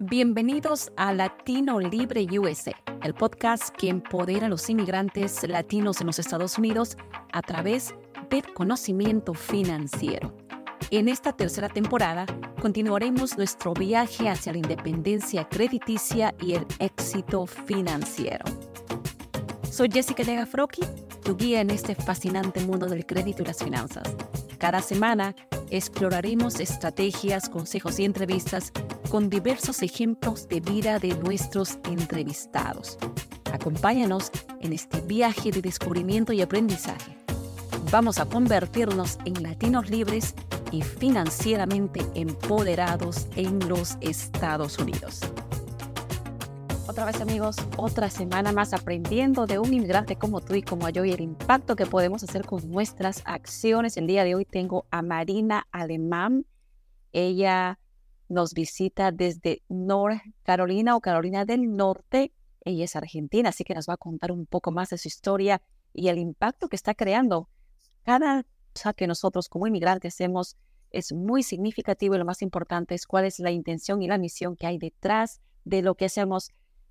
Bienvenidos a Latino Libre USA, el podcast que empodera a los inmigrantes latinos en los Estados Unidos a través del conocimiento financiero. En esta tercera temporada continuaremos nuestro viaje hacia la independencia crediticia y el éxito financiero. Soy Jessica Legafroki, tu guía en este fascinante mundo del crédito y las finanzas. Cada semana exploraremos estrategias, consejos y entrevistas con diversos ejemplos de vida de nuestros entrevistados. Acompáñanos en este viaje de descubrimiento y aprendizaje. Vamos a convertirnos en latinos libres y financieramente empoderados en los Estados Unidos. Otra vez amigos, otra semana más aprendiendo de un inmigrante como tú y como yo y el impacto que podemos hacer con nuestras acciones. El día de hoy tengo a Marina Alemán. Ella nos visita desde North Carolina o Carolina del Norte. Ella es argentina, así que nos va a contar un poco más de su historia y el impacto que está creando. Cada cosa que nosotros como inmigrantes hacemos es muy significativo y lo más importante es cuál es la intención y la misión que hay detrás de lo que hacemos.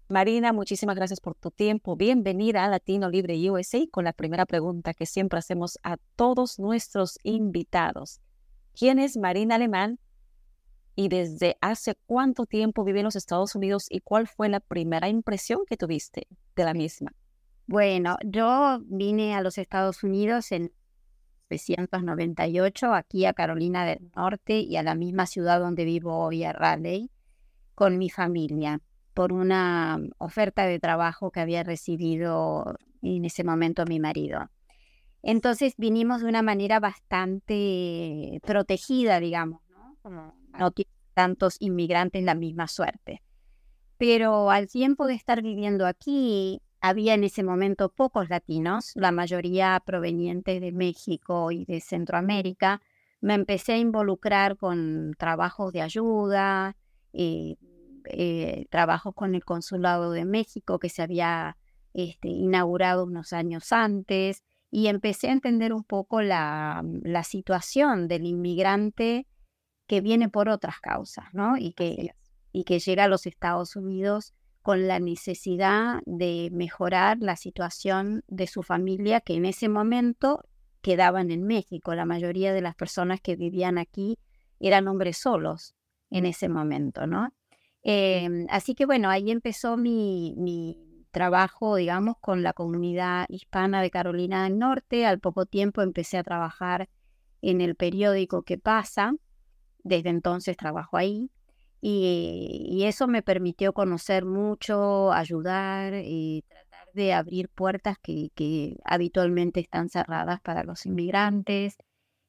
Marina, muchísimas gracias por tu tiempo. Bienvenida a Latino Libre USA con la primera pregunta que siempre hacemos a todos nuestros invitados. ¿Quién es Marina Alemán y desde hace cuánto tiempo vive en los Estados Unidos y cuál fue la primera impresión que tuviste de la misma. Bueno, yo vine a los Estados Unidos en 1998, aquí a Carolina del Norte y a la misma ciudad donde vivo hoy, a Raleigh, con mi familia, por una oferta de trabajo que había recibido en ese momento mi marido. Entonces vinimos de una manera bastante protegida, digamos, ¿no? No tienen tantos inmigrantes la misma suerte. Pero al tiempo de estar viviendo aquí, había en ese momento pocos latinos, la mayoría provenientes de México y de Centroamérica. Me empecé a involucrar con trabajos de ayuda, eh, eh, trabajos con el Consulado de México que se había este, inaugurado unos años antes y empecé a entender un poco la, la situación del inmigrante que viene por otras causas, ¿no? Y que, y que llega a los Estados Unidos con la necesidad de mejorar la situación de su familia que en ese momento quedaban en México. La mayoría de las personas que vivían aquí eran hombres solos en ese momento, ¿no? Em, así que bueno, ahí empezó mi, mi trabajo, digamos, con la comunidad hispana de Carolina del Norte. Al poco tiempo empecé a trabajar en el periódico que pasa, desde entonces trabajo ahí y, eso me permitió conocer mucho, ayudar y tratar de abrir puertas que, habitualmente están cerradas para los inmigrantes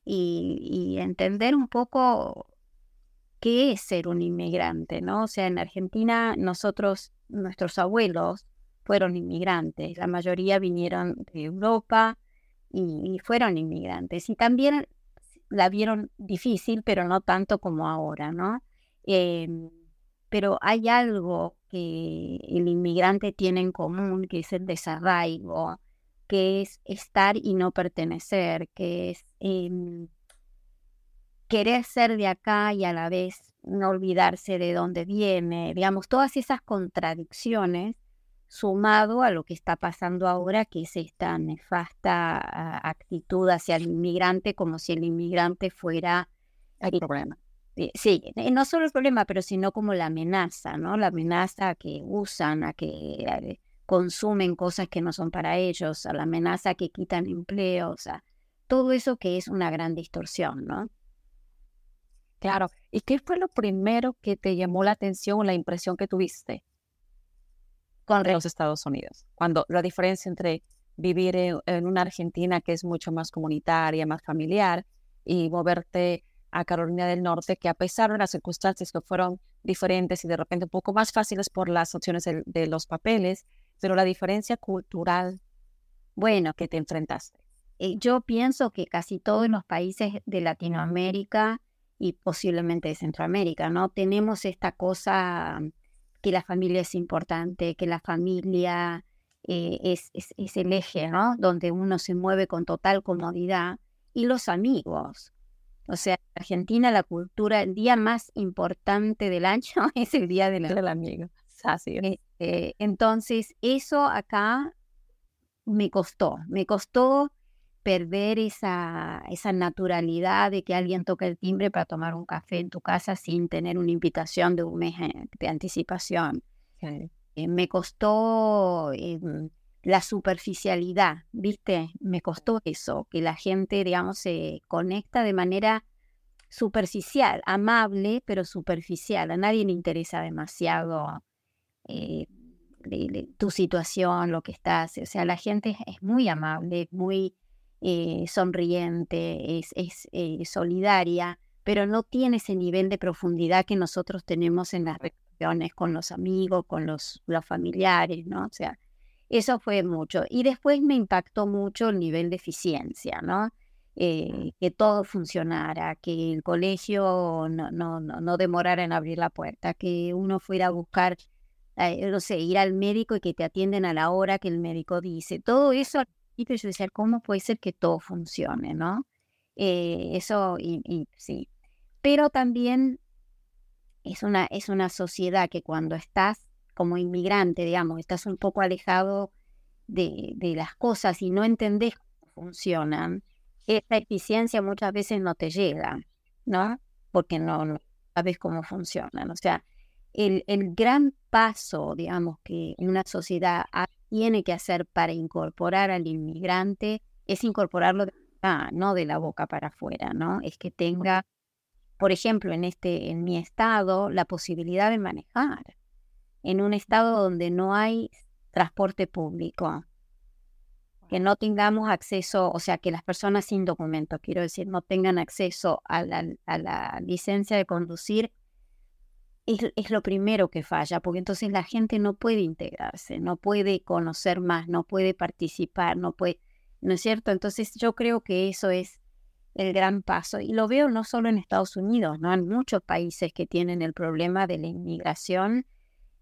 y, entender un poco qué es ser un inmigrante, ¿no? O sea, en Argentina nosotros, nuestros abuelos fueron inmigrantes, la mayoría vinieron de Europa y fueron inmigrantes. Y también la vieron difícil, pero no tanto como ahora, ¿no? Em, pero hay algo que el inmigrante tiene en común, que es el desarraigo, que es estar y no pertenecer, que es em, querer ser de acá y a la vez no olvidarse de dónde viene, digamos, todas esas contradicciones sumado a lo que está pasando ahora, que es esta nefasta ah, actitud hacia el inmigrante, como si el inmigrante fuera el problema. Eh, sí, eh, no solo el problema, pero sino como la amenaza, ¿no? La amenaza que usan, a que eh, consumen cosas que no son para ellos, a la amenaza que quitan empleos, a todo eso que es una gran distorsión, ¿no? Claro. ¿Y qué fue lo primero que te llamó la atención la impresión que tuviste con los Estados Unidos. Cuando la diferencia entre vivir en, una Argentina que es mucho más comunitaria, más familiar, y moverte a Carolina del Norte, que a pesar de las circunstancias que fueron diferentes y de repente un poco más fáciles por las opciones de, los papeles, pero la diferencia cultural, bueno, que te enfrentaste. Eh, yo pienso que casi todos los países de Latinoamérica y posiblemente de Centroamérica, ¿no? Tenemos esta cosa que la familia es importante, que la familia eh, es, es, el eje, ¿no? Donde uno se mueve con total comodidad. Y los amigos. O sea, en Argentina la cultura, el día más importante del año es el Día del, del Amigo. Así es. Eh, entonces, eso acá me costó, me costó perder esa, esa naturalidad de que alguien toque el timbre para tomar un café en tu casa sin tener una invitación de un mes eh, de anticipación. Eh, me costó em, la superficialidad, ¿viste? Me costó eso, que la gente, digamos, se conecta de manera superficial, amable, pero superficial. A nadie le interesa demasiado eh, tu situación, lo que estás. O sea, la gente es muy amable, muy eh, sonriente, es, es eh, solidaria, pero no tiene ese nivel de profundidad que nosotros tenemos en las relaciones con los amigos, con los, los familiares, ¿no? O sea, eso fue mucho. Y después me impactó mucho el nivel de eficiencia, ¿no? Eh, que todo funcionara, que el colegio no, no, no, demorara en abrir la puerta, que uno fuera a buscar, no sé, ir al médico y que te atienden a la hora que el médico dice. Todo eso y yo decía, ¿cómo puede ser que todo funcione, no? Eh, eso, y, sí. Pero también es una, es una sociedad que cuando estás como inmigrante, digamos, estás un poco alejado de, de las cosas y no entendés cómo funcionan, esa eficiencia muchas veces no te llega, ¿no? Porque no, no sabes cómo funcionan. O sea, el, el gran paso, digamos, que una sociedad tiene que hacer para incorporar al inmigrante es incorporarlo de no de la boca para afuera, ¿no? Es que tenga, por ejemplo, en este, en mi estado, la posibilidad de manejar. En un estado donde no hay transporte público, que no tengamos acceso, o sea, que las personas sin documento, quiero decir, no tengan acceso a la, a la licencia de conducir es, lo primero que falla, porque entonces la gente no puede integrarse, no puede conocer más, no puede participar, no puede, ¿no es cierto? Entonces yo creo que eso es el gran paso y lo veo no solo en Estados Unidos, ¿no? En muchos países que tienen el problema de la inmigración,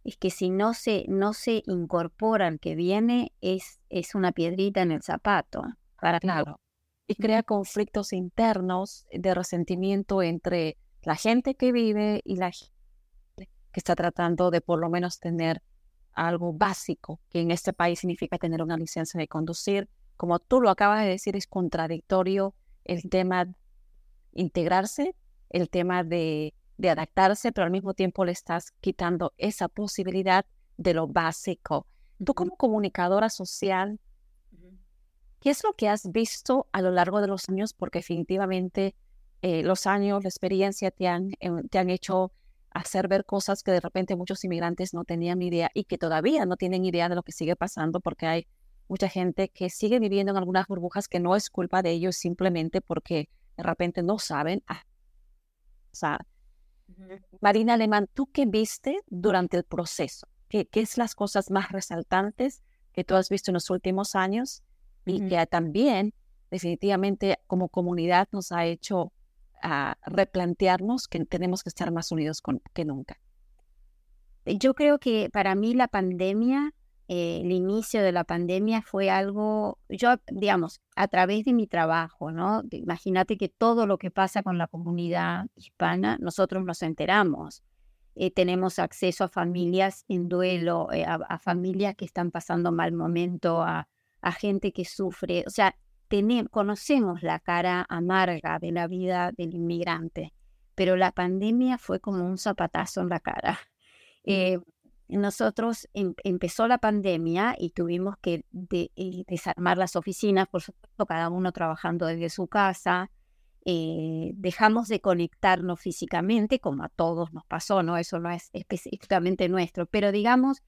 es que si no se, no se incorpora el que viene, es, es una piedrita en el zapato. Para claro. Y crea conflictos internos de resentimiento entre la gente que vive y la gente que está tratando de por lo menos tener algo básico, que en este país significa tener una licencia de conducir. Como tú lo acabas de decir, es contradictorio el tema de integrarse, el tema de, de adaptarse, pero al mismo tiempo le estás quitando esa posibilidad de lo básico. Tú como comunicadora social, ¿qué es lo que has visto a lo largo de los años? Porque definitivamente eh, los años, la experiencia te han, eh, te han hecho hacer ver cosas que de repente muchos inmigrantes no tenían ni idea y que todavía no tienen idea de lo que sigue pasando porque hay mucha gente que sigue viviendo en algunas burbujas que no es culpa de ellos simplemente porque de repente no saben. O Marina Alemán, ¿tú qué viste durante el proceso? ¿Qué, ¿Qué, es las cosas más resaltantes que tú has visto en los últimos años y que también definitivamente como comunidad nos ha hecho a replantearnos que tenemos que estar más unidos con, que nunca. Yo creo que para mí la pandemia, eh, el inicio de la pandemia fue algo, yo, digamos, a través de mi trabajo, ¿no? Imagínate que todo lo que pasa con la comunidad hispana, nosotros nos enteramos. Eh, tenemos acceso a familias en duelo, eh, a, familias que están pasando mal momento, a, a gente que sufre. O sea, conocemos la cara amarga de la vida del inmigrante, pero la pandemia fue como un zapatazo en la cara. Eh, nosotros em, empezó la pandemia y tuvimos que eh, desarmar las oficinas, por supuesto, cada uno trabajando desde su casa. Eh, dejamos de conectarnos físicamente, como a todos nos pasó, ¿no? Eso no es específicamente nuestro, pero digamos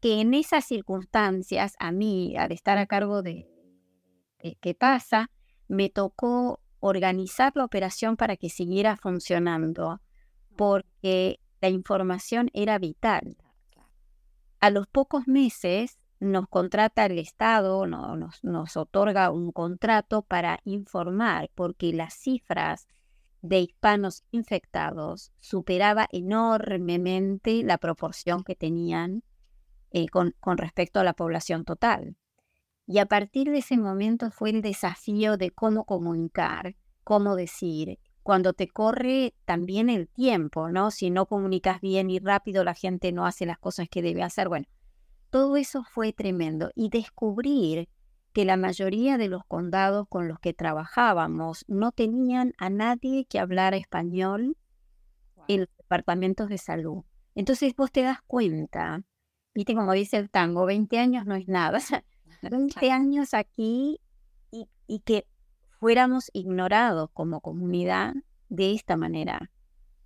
que en esas circunstancias, a mí, al estar a cargo de, que pasa, me tocó organizar la operación para que siguiera funcionando, porque la información era vital. A los pocos meses nos contrata el Estado, nos, nos otorga un contrato para informar, porque las cifras de hispanos infectados superaba enormemente la proporción que tenían eh, con, con respecto a la población total. Y a partir de ese momento fue el desafío de cómo comunicar, cómo decir, cuando te corre también el tiempo, ¿no? Si no comunicas bien y rápido, la gente no hace las cosas que debe hacer. Bueno, todo eso fue tremendo. Y descubrir que la mayoría de los condados con los que trabajábamos no tenían a nadie que hablara español en los departamentos de salud. Entonces vos te das cuenta, viste como dice el tango, 20 años no es nada, 20 años aquí y, y que fuéramos ignorados como comunidad de esta manera.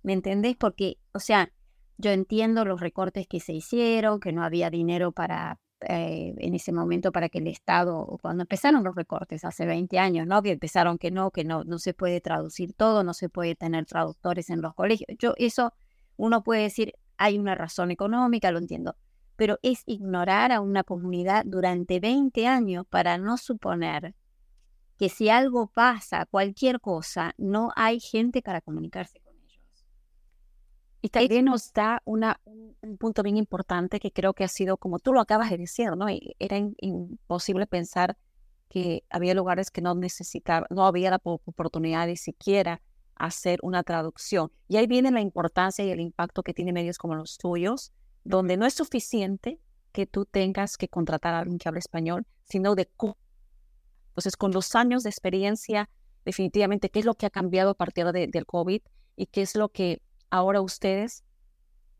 ¿Me entendés? Porque, o sea, yo entiendo los recortes que se hicieron, que no había dinero para eh, en ese momento para que el Estado, cuando empezaron los recortes hace 20 años, ¿no? Que empezaron que no, que no, no se puede traducir todo, no se puede tener traductores en los colegios. Yo, eso, uno puede decir, hay una razón económica, lo entiendo, pero es ignorar a una comunidad durante 20 años para no suponer que si algo pasa, cualquier cosa, no hay gente para comunicarse con ellos. Y también nos da una, un, punto bien importante que creo que ha sido, como tú lo acabas de decir, ¿no? Era imposible pensar que había lugares que no necesitaban, no había la oportunidad de siquiera hacer una traducción. Y ahí viene la importancia y el impacto que tiene medios como los tuyos, donde no es suficiente que tú tengas que contratar a alguien que hable español, sino de cómo. Entonces, con los años de experiencia, definitivamente, ¿qué es lo que ha cambiado a partir de, del COVID y qué es lo que ahora ustedes,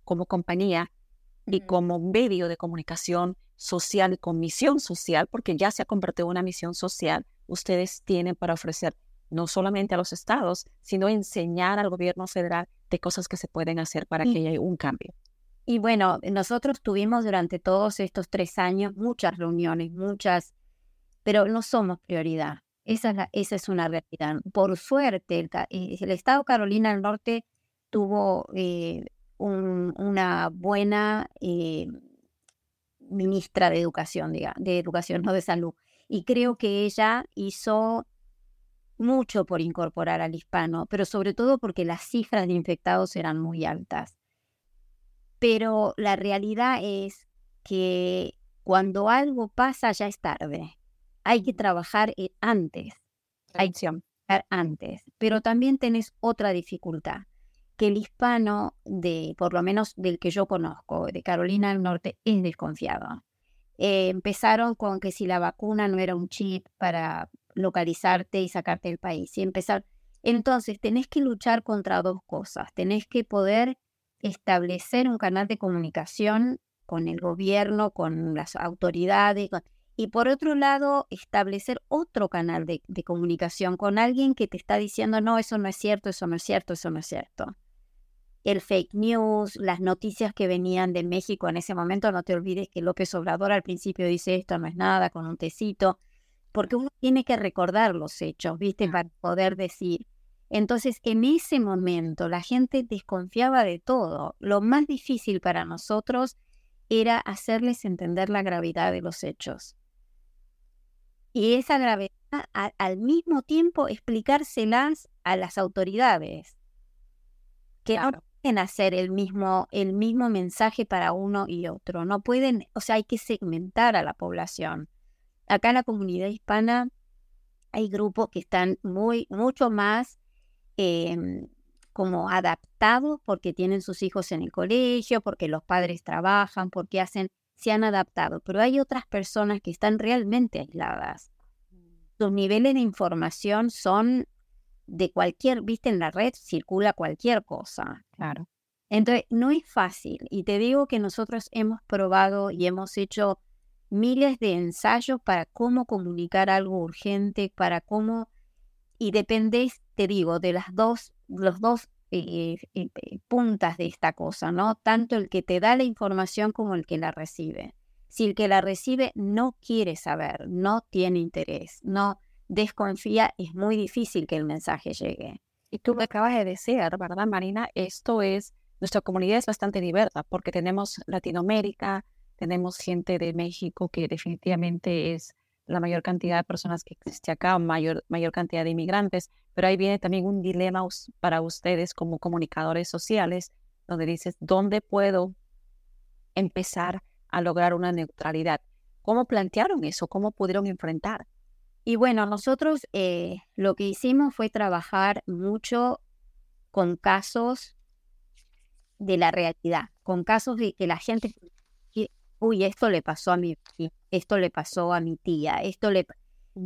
como compañía y como medio de comunicación social y con misión social, porque ya se ha convertido en una misión social, ustedes tienen para ofrecer no solamente a los estados, sino enseñar al gobierno federal de cosas que se pueden hacer para que haya un cambio. Y bueno, nosotros tuvimos durante todos estos tres años muchas reuniones, muchas, pero no somos prioridad. Esa es, la, esa es una realidad. Por suerte, el, eh, el estado Carolina del Norte tuvo eh, una buena eh, ministra de educación, diga, de educación, no de salud. Y creo que ella hizo mucho por incorporar al hispano, pero sobre todo porque las cifras de infectados eran muy altas. Pero la realidad es que cuando algo pasa ya es tarde. Hay que trabajar eh, antes. Hay que trabajar antes. Pero también tenés otra dificultad, que el hispano, de, por lo menos del que yo conozco, de Carolina del Norte, es desconfiado. Eh, empezaron con que si la vacuna no era un chip para localizarte y sacarte del país y empezar. Entonces, tenés que luchar contra dos cosas. Tenés que poder establecer un canal de comunicación con el gobierno, con las autoridades, y por otro lado, establecer otro canal de, de, comunicación con alguien que te está diciendo, no, eso no es cierto, eso no es cierto, eso no es cierto. El fake news, las noticias que venían de México en ese momento, no te olvides que López Obrador al principio dice esto no es nada, con un tecito porque uno tiene que recordar los hechos, ¿viste? Para poder decir. Entonces, en ese momento la gente desconfiaba de todo. Lo más difícil para nosotros era hacerles entender la gravedad de los hechos. Y esa gravedad, al mismo tiempo, explicárselas a las autoridades, que no pueden hacer el mismo, el mismo mensaje para uno y otro. No pueden, o sea, hay que segmentar a la población. Acá en la comunidad hispana hay grupos que están muy, mucho más em, como adaptados porque tienen sus hijos en el colegio, porque los padres trabajan, porque hacen, se han adaptado. Pero hay otras personas que están realmente aisladas. Sus niveles de información son de cualquier, viste, en la red circula cualquier cosa. Claro. Entonces, no es fácil. Y te digo que nosotros hemos probado y hemos hecho miles de ensayos para cómo comunicar algo urgente, para cómo, y depende, te digo, de las dos, los dos eh, eh, eh, puntas de esta cosa, ¿no? Tanto el que te da la información como el que la recibe. Si el que la recibe no quiere saber, no tiene interés, no desconfía, es muy difícil que el mensaje llegue. Y tú lo acabas de decir, ¿verdad, Marina? Esto es, nuestra comunidad es bastante diversa porque tenemos Latinoamérica, tenemos gente de México que definitivamente es la mayor cantidad de personas que existe acá, mayor, mayor cantidad de inmigrantes, pero ahí viene también un dilema para ustedes como comunicadores sociales, donde dices, ¿dónde puedo empezar a lograr una neutralidad? ¿Cómo plantearon eso? ¿Cómo pudieron enfrentar? Y bueno, nosotros eh, lo que hicimos fue trabajar mucho con casos de la realidad, con casos de que la gente, uy, esto le pasó a mi, esto le pasó a mi tía, esto le,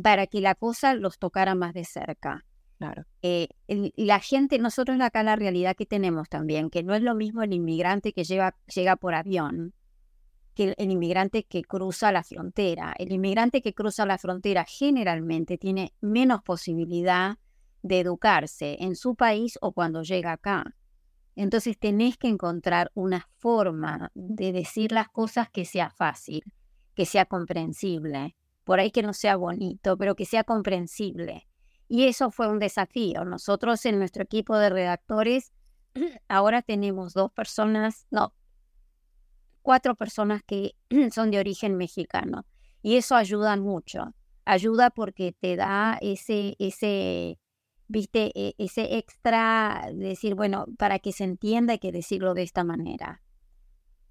para que la cosa los tocara más de cerca. Claro. Eh, la gente, nosotros acá la realidad que tenemos también, que no es lo mismo el inmigrante que llega, llega por avión que el inmigrante que cruza la frontera. El inmigrante que cruza la frontera generalmente tiene menos posibilidad de educarse en su país o cuando llega acá. Entonces tenés que encontrar una forma de decir las cosas que sea fácil, que sea comprensible. Por ahí que no sea bonito, pero que sea comprensible. Y eso fue un desafío. Nosotros en nuestro equipo de redactores ahora tenemos dos personas, no, cuatro personas que son de origen mexicano. Y eso ayuda mucho. Ayuda porque te da ese, ese, viste, e, ese extra, decir, bueno, para que se entienda hay que decirlo de esta manera.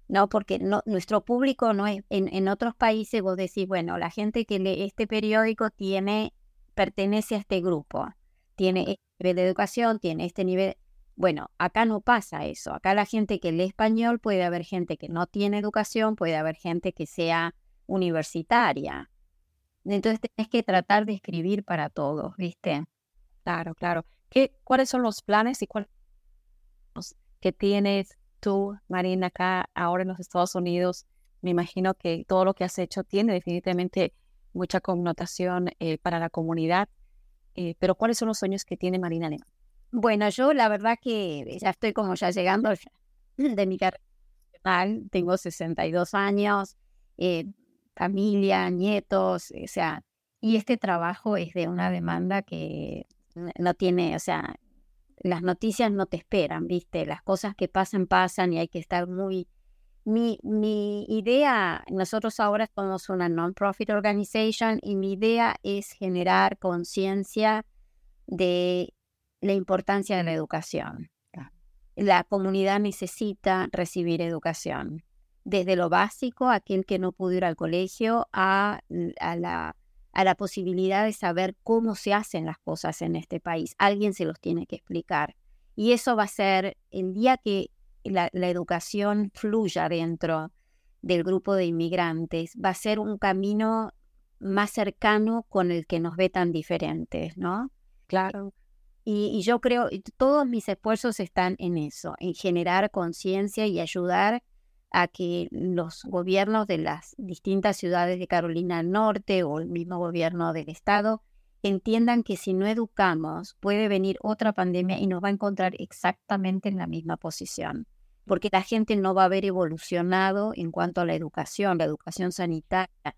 No, porque no, nuestro público no es, en, en otros países vos decís, bueno, la gente que lee este periódico tiene, pertenece a este grupo, tiene este nivel de educación, tiene este nivel, bueno, acá no pasa eso. Acá la gente que lee español puede haber gente que no tiene educación, puede haber gente que sea universitaria. Entonces tenés que tratar de escribir para todos, ¿viste? Claro, claro. ¿Qué, ¿Cuáles son los planes y cuáles que tienes tú, Marina, acá ahora en los Estados Unidos? Me imagino que todo lo que has hecho tiene definitivamente mucha connotación eh, para la comunidad, eh, pero ¿cuáles son los sueños que tiene Marina Alemán? Bueno, yo la verdad que ya estoy como ya llegando de mi carrera. Tengo 62 años, eh, familia, nietos, o sea, y este trabajo es de una demanda que no tiene, o sea, las noticias no te esperan, ¿viste? Las cosas que pasan, pasan y hay que estar muy... Mi, mi idea, nosotros ahora somos una non-profit organization y mi idea es generar conciencia de la importancia de la educación. La comunidad necesita recibir educación, desde lo básico, aquel que no pudo ir al colegio, a, a, la, a la posibilidad de saber cómo se hacen las cosas en este país. Alguien se los tiene que explicar. Y eso va a ser el día que la, la educación fluya dentro del grupo de inmigrantes, va a ser un camino más cercano con el que nos ve tan diferentes, ¿no? Claro. Y, yo creo, todos mis esfuerzos están en eso, en generar conciencia y ayudar a que los gobiernos de las distintas ciudades de Carolina del Norte o el mismo gobierno del estado entiendan que si no educamos puede venir otra pandemia y nos va a encontrar exactamente en la misma posición, porque la gente no va a haber evolucionado en cuanto a la educación, la educación sanitaria,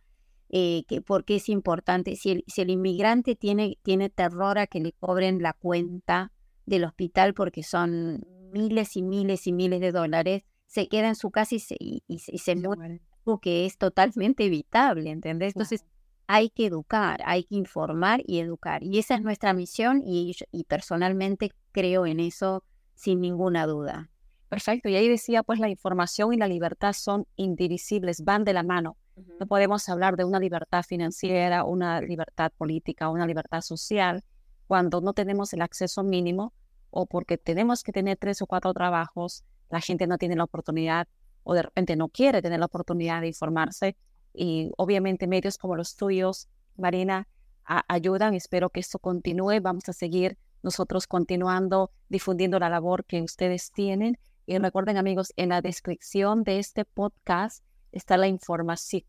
eh, que, por qué es importante. Si el, si el inmigrante tiene, tiene terror a que le cobren la cuenta del hospital porque son miles y miles y miles de dólares, se queda en su casa y se, y, se muere, algo que es totalmente evitable, ¿entendés? Entonces hay que educar, hay que informar y educar. Y esa es nuestra misión y, y personalmente creo en eso sin ninguna duda. Perfecto. Y ahí decía, pues la información y la libertad son indivisibles, van de la mano. No podemos hablar de una libertad financiera, una libertad política, una libertad social cuando no tenemos el acceso mínimo o porque tenemos que tener tres o cuatro trabajos, la gente no tiene la oportunidad o de repente no quiere tener la oportunidad de informarse y obviamente medios como los tuyos, Marina, ayudan. Espero que esto continúe. Vamos a seguir nosotros continuando difundiendo la labor que ustedes tienen. Y recuerden amigos, en la descripción de este podcast está la información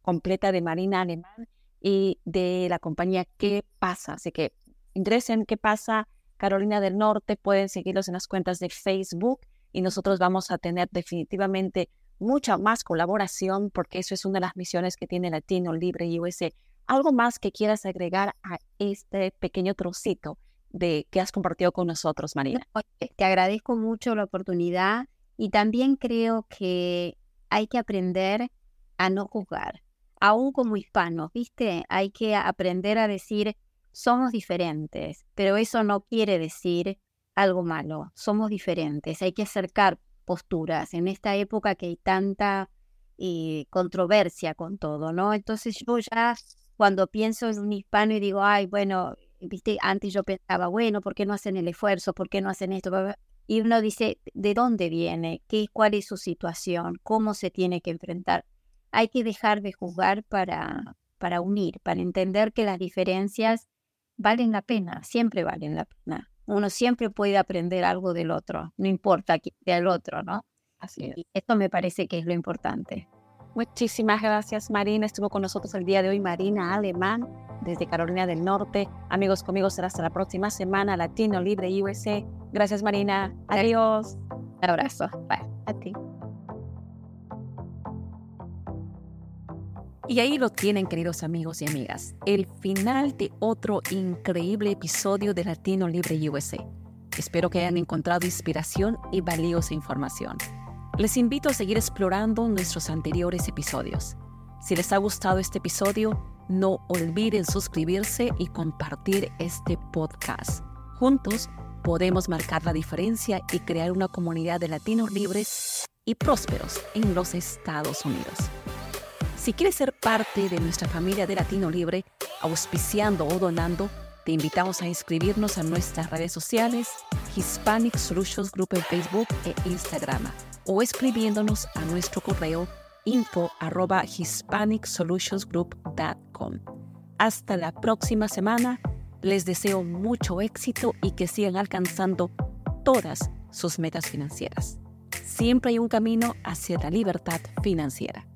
completa de Marina Alemán y de la compañía ¿Qué pasa? Así que ingresen ¿Qué pasa? Carolina del Norte, pueden seguirlos en las cuentas de Facebook y nosotros vamos a tener definitivamente mucha más colaboración porque eso es una de las misiones que tiene Latino Libre USA. ¿Algo más que quieras agregar a este pequeño trocito de que has compartido con nosotros, Marina? Te agradezco mucho la oportunidad y también creo que hay que aprender a no juzgar, aún como hispanos, ¿viste? Hay que aprender a decir, somos diferentes, pero eso no quiere decir algo malo, somos diferentes, hay que acercar posturas en esta época que hay tanta eh, controversia con todo, ¿no? Entonces yo ya cuando pienso en un hispano y digo, ay, bueno, viste, antes yo pensaba, bueno, ¿por qué no hacen el esfuerzo? ¿Por qué no hacen esto? Y uno dice, ¿de dónde viene? ¿Qué, ¿Cuál es su situación? ¿Cómo se tiene que enfrentar? Hay que dejar de juzgar para, para unir, para entender que las diferencias valen la pena, siempre valen la pena. Uno siempre puede aprender algo del otro, no importa quién sea el otro, ¿no? Así es. Esto me parece que es lo importante. Muchísimas gracias, Marina. Estuvo con nosotros el día de hoy Marina Alemán desde Carolina del Norte. Amigos conmigo será hasta la próxima semana, Latino Libre USA. Gracias, Marina. Adiós. Un abrazo. Bye. A ti. Y ahí lo tienen, queridos amigos y amigas, el final de otro increíble episodio de Latino Libre USA. Espero que hayan encontrado inspiración y valiosa información. Les invito a seguir explorando nuestros anteriores episodios. Si les ha gustado este episodio, no olviden suscribirse y compartir este podcast. Juntos podemos marcar la diferencia y crear una comunidad de latinos libres y prósperos en los Estados Unidos. Si quieres ser parte de nuestra familia de Latino Libre, auspiciando o donando, te invitamos a inscribirnos a nuestras redes sociales, Hispanic Solutions Group en Facebook e Instagram, o escribiéndonos a nuestro correo info arroba hispanicsolutionsgroup.com. Hasta la próxima semana. Les deseo mucho éxito y que sigan alcanzando todas sus metas financieras. Siempre hay un camino hacia la libertad financiera.